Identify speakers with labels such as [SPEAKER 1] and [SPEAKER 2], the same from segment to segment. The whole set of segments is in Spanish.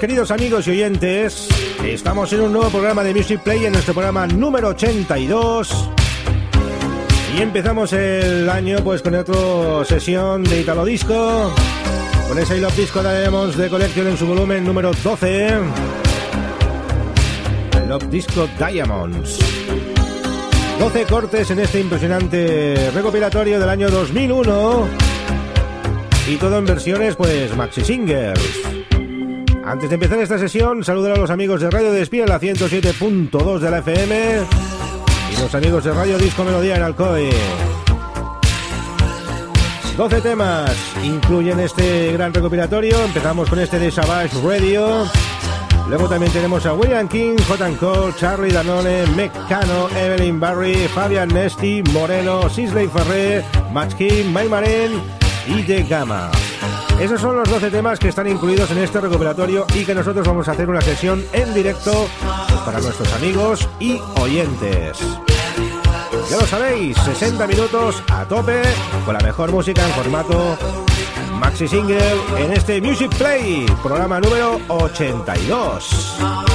[SPEAKER 1] Queridos amigos y oyentes, estamos en un nuevo programa de Music Play, en nuestro programa número 82 y empezamos el año pues con otra sesión de Italo Disco, con ese Love Disco Diamonds de colección en su volumen número 12, Love Disco Diamonds. 12 cortes en este impresionante recopilatorio del año 2001 y todo en versiones pues maxi singles. Antes de empezar esta sesión, saludar a los amigos de Radio Despía en la 107.2 de la FM y los amigos de Radio Disco Melodía en Alcoy. 12 temas incluyen este gran recopilatorio. Empezamos con este de Savage Radio. Luego también tenemos a William King, J. Cole, Charlie Danone, Meccano, Evelyn Barry, Fabian Nesti, Moreno, Sisley Ferrer, Max King, Maymaren y De Gama. Esos son los 12 temas que están incluidos en este recuperatorio y que nosotros vamos a hacer una sesión en directo para nuestros amigos y oyentes. Ya lo sabéis, 60 minutos a tope con la mejor música en formato maxi single en este Music Play, programa número 82.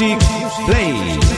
[SPEAKER 1] Music Play.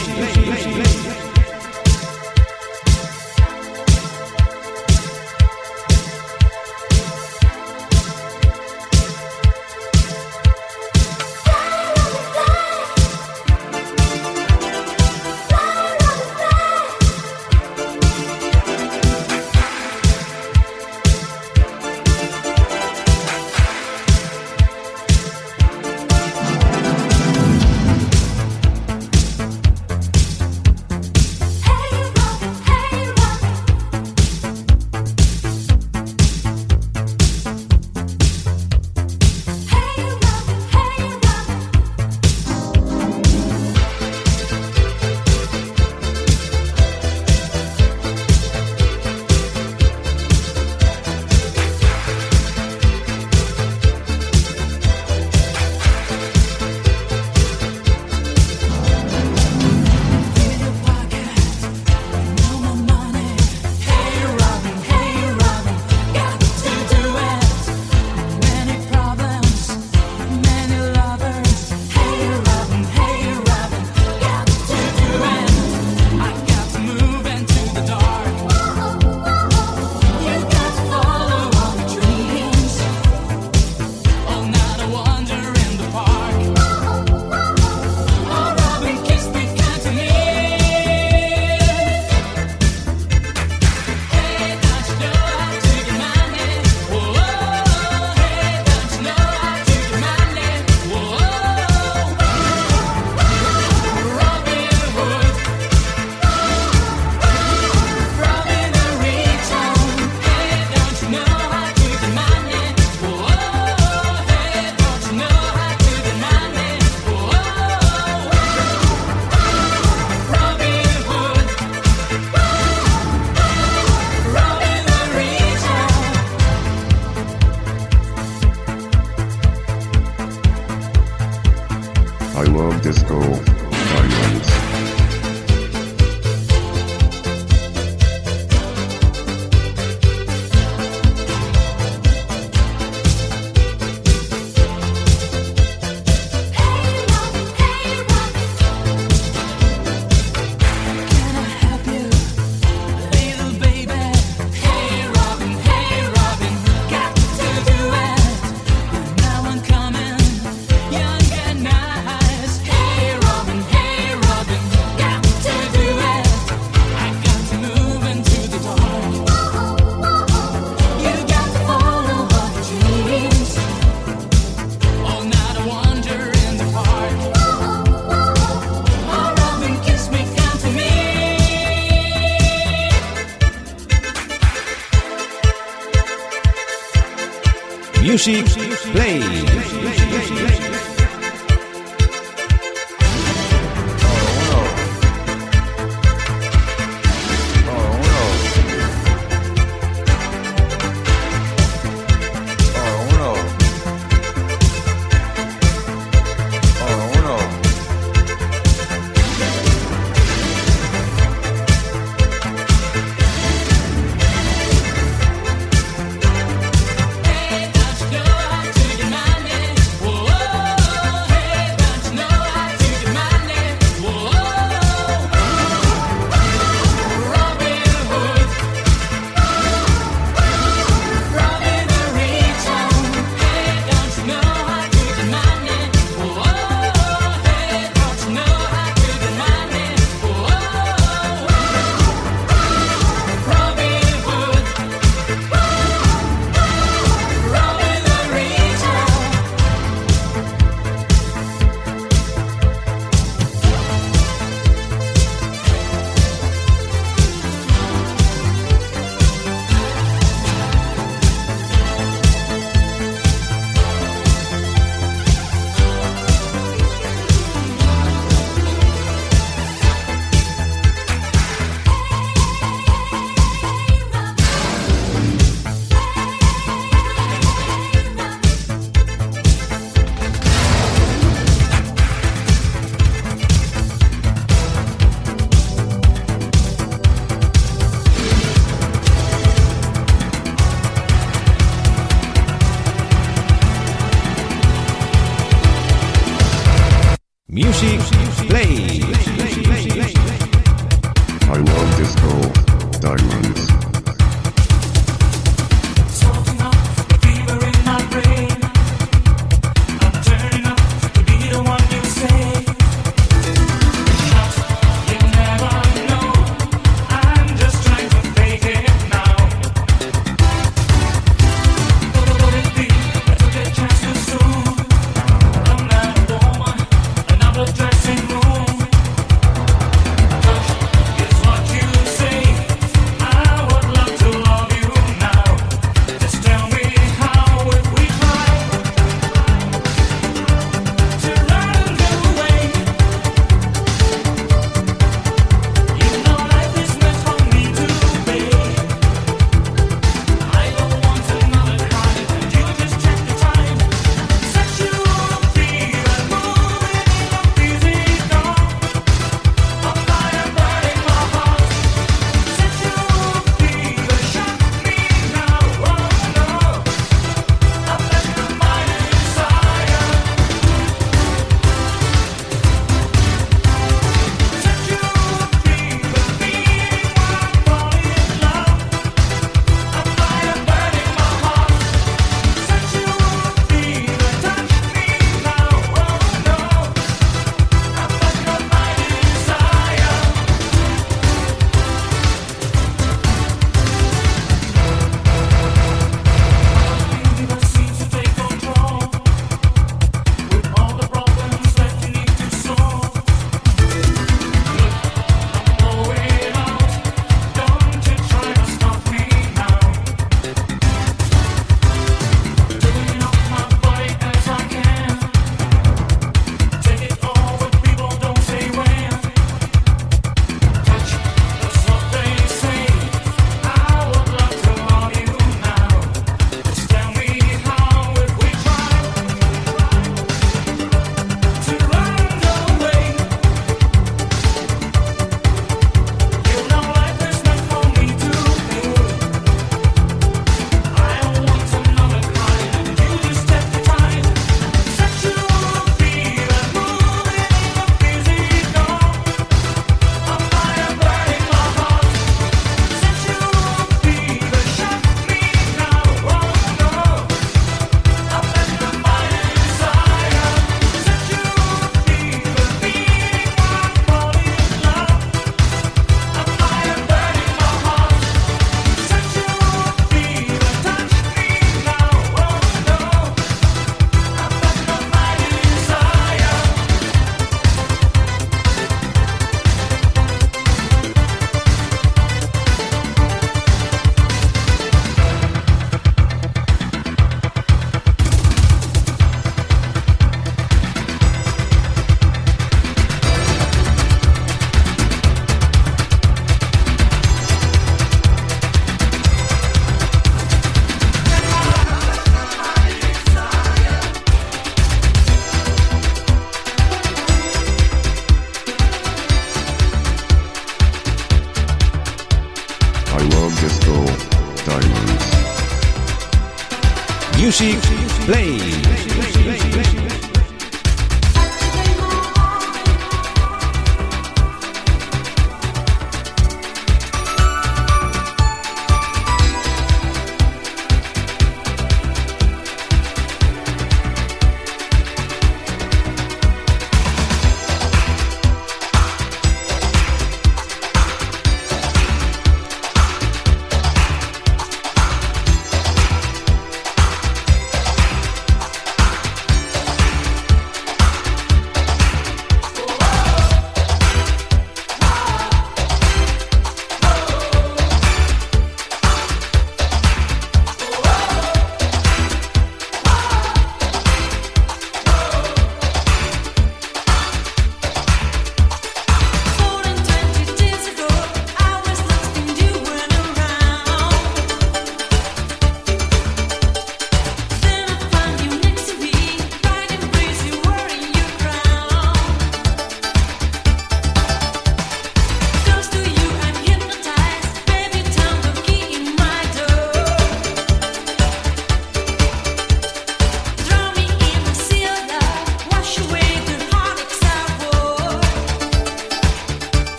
[SPEAKER 1] Music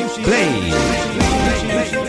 [SPEAKER 1] Music Play.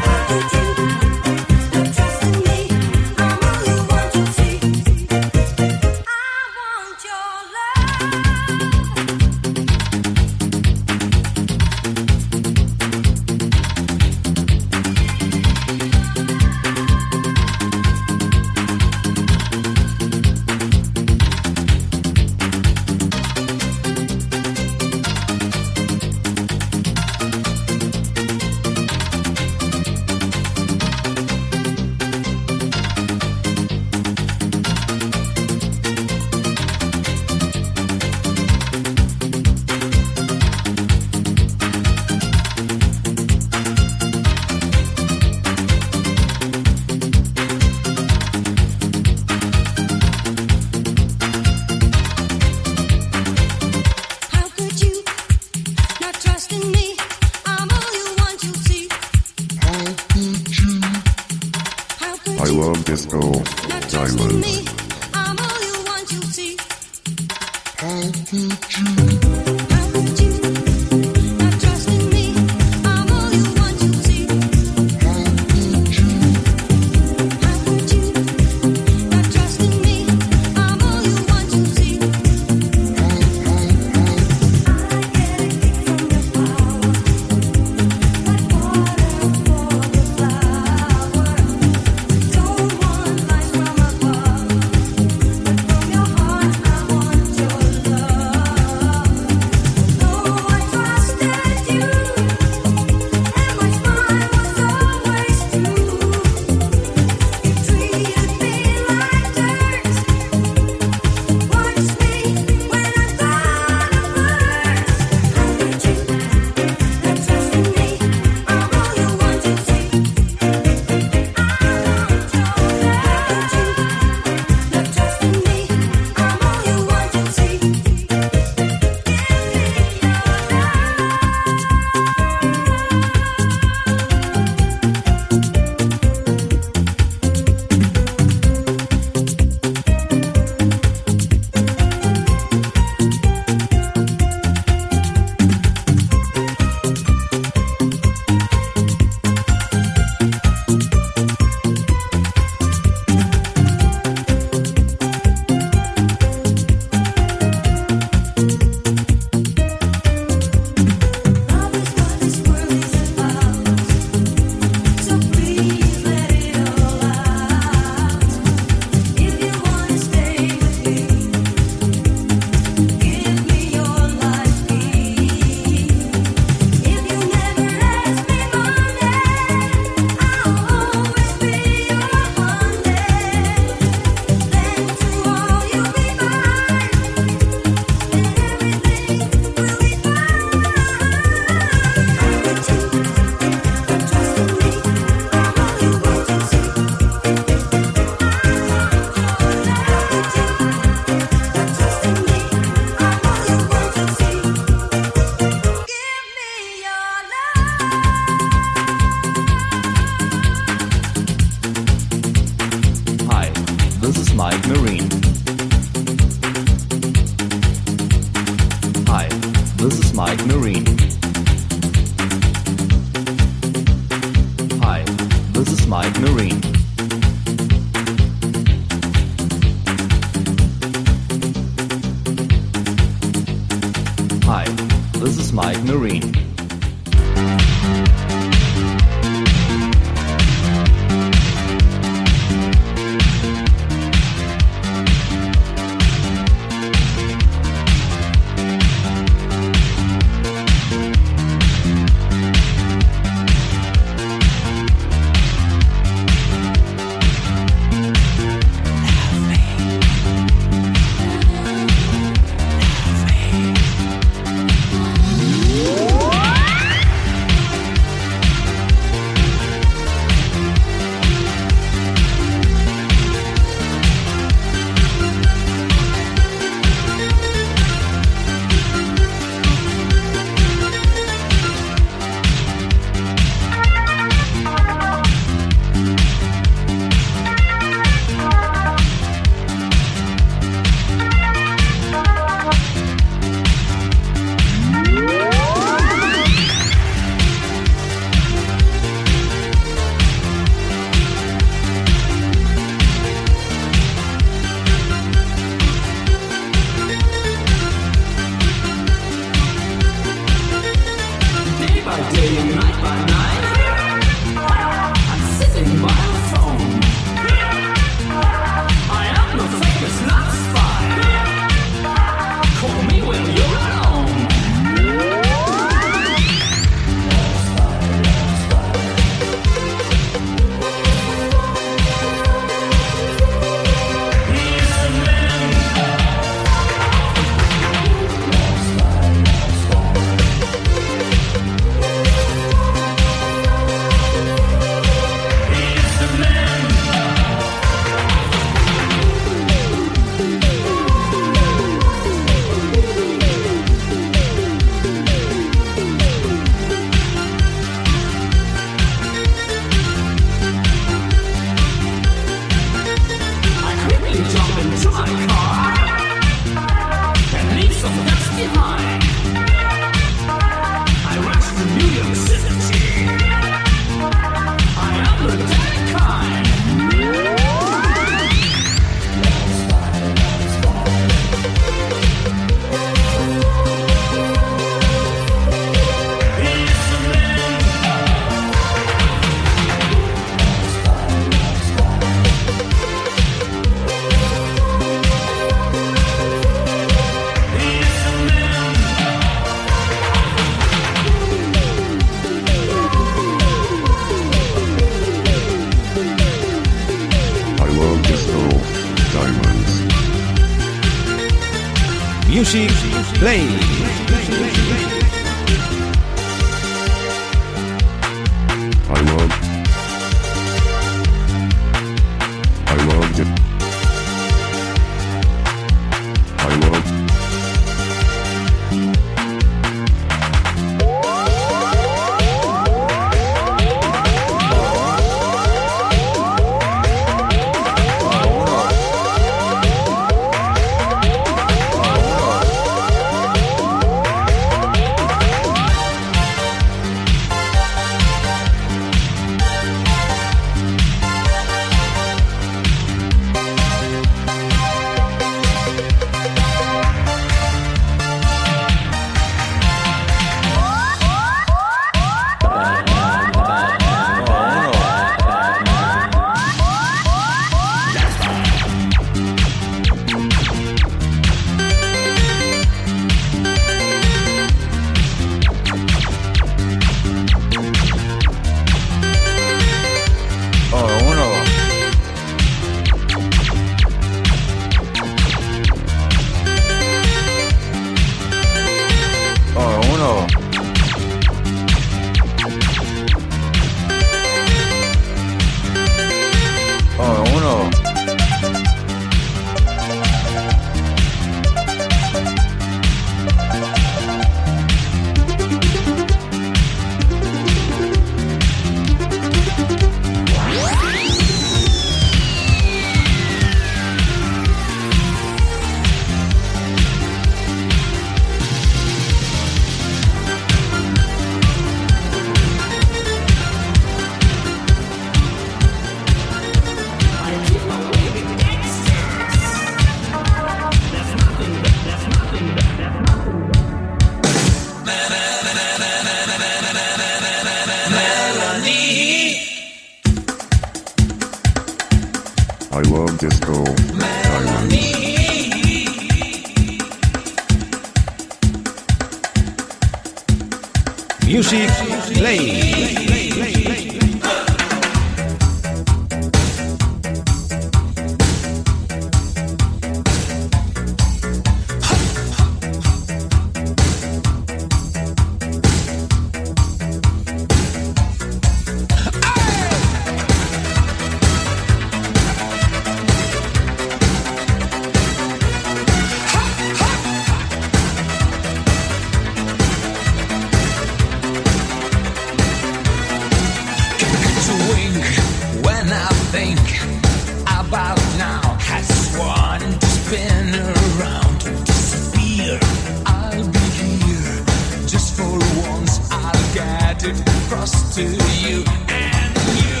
[SPEAKER 2] To you
[SPEAKER 3] and you.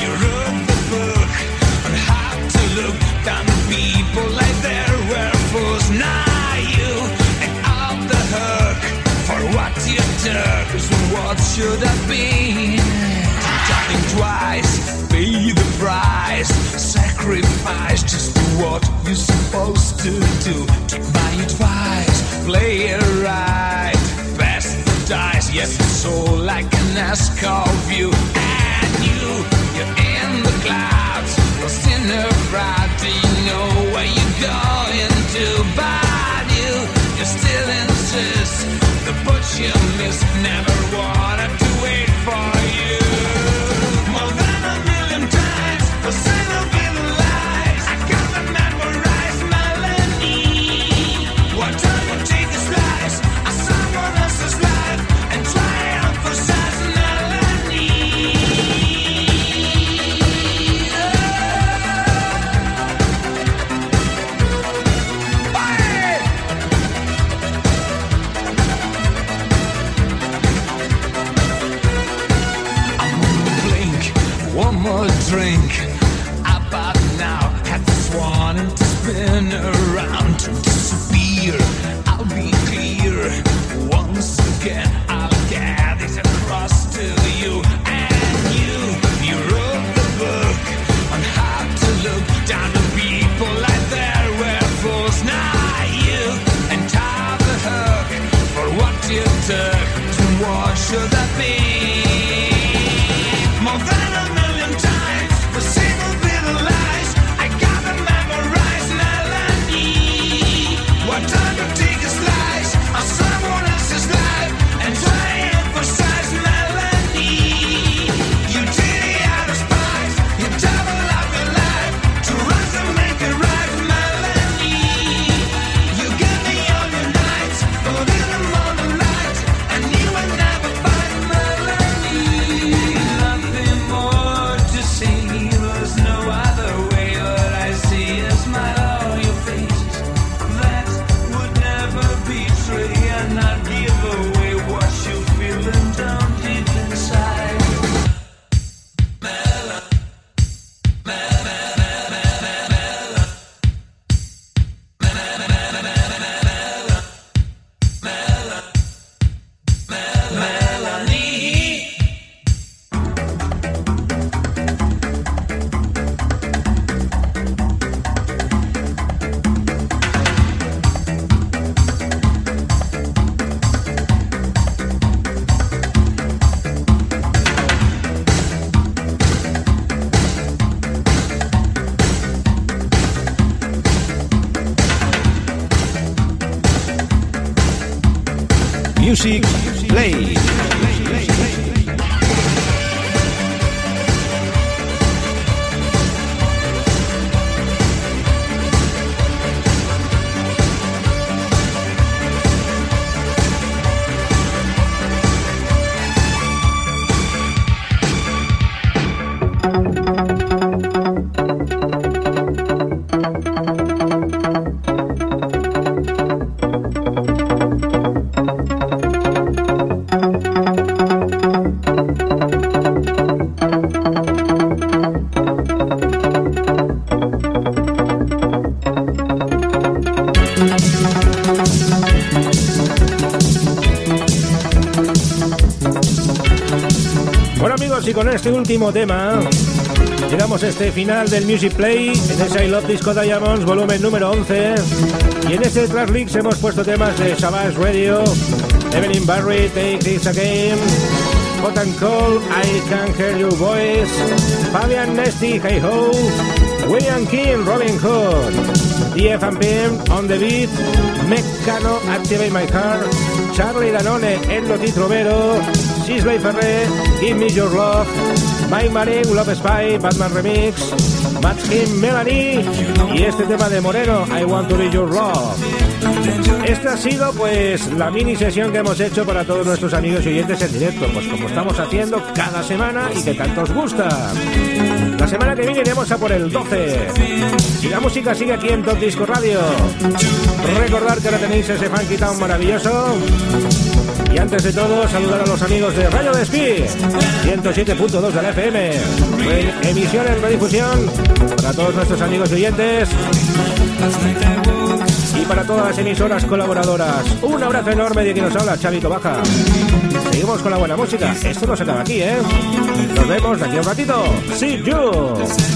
[SPEAKER 3] You
[SPEAKER 2] wrote the book on how to look down people like you the hook for what you took. So what should I be? Talking twice, pay the price, sacrifice just do what you're supposed to do. Take my advice, play it right. Yes, it's all like a NASCAR view, and you, you're in the clouds, lost in a crowd. Do you know where you're going to? But you, you still insist. The butch you miss
[SPEAKER 1] este último tema. Llegamos a este final del Music Play en ese I Love Disco Diamonds volumen número 11 y en este Tracklix hemos puesto temas de Savage Radio, Evelyn Barry, Take This Again, Hot and Cold, I Can Hear Your Voice, Fabian Nesty, Hey Ho, William King, Robin Hood, DFM, On The Beat, Meccano, Activate My Car, Charlie Danone, Endo Titrovero, Sisley Ferrer, Give Me Your Love, Mike Marin, Love Spy, Batman Remix, Matt Kim, Melanie y este tema de Moreno, I Want To Be Your Love. Esta ha sido pues la mini sesión que hemos hecho para todos nuestros amigos y oyentes en directo, pues como estamos haciendo cada semana y que tanto os gusta. La semana que viene iremos a por el 12. Y la música sigue aquí en Top Disco Radio. Recordar que ahora tenéis ese Funky Town maravilloso. Y antes de todo, saludar a los amigos de Radio Despí, 107.2 de la FM. En emisión en redifusión para todos nuestros amigos oyentes y para todas las emisoras colaboradoras. Un abrazo enorme de quien nos habla, Chavito Baja. Seguimos con la buena música. Esto no se acaba aquí, ¿eh? Nos vemos de aquí un ratito. See you.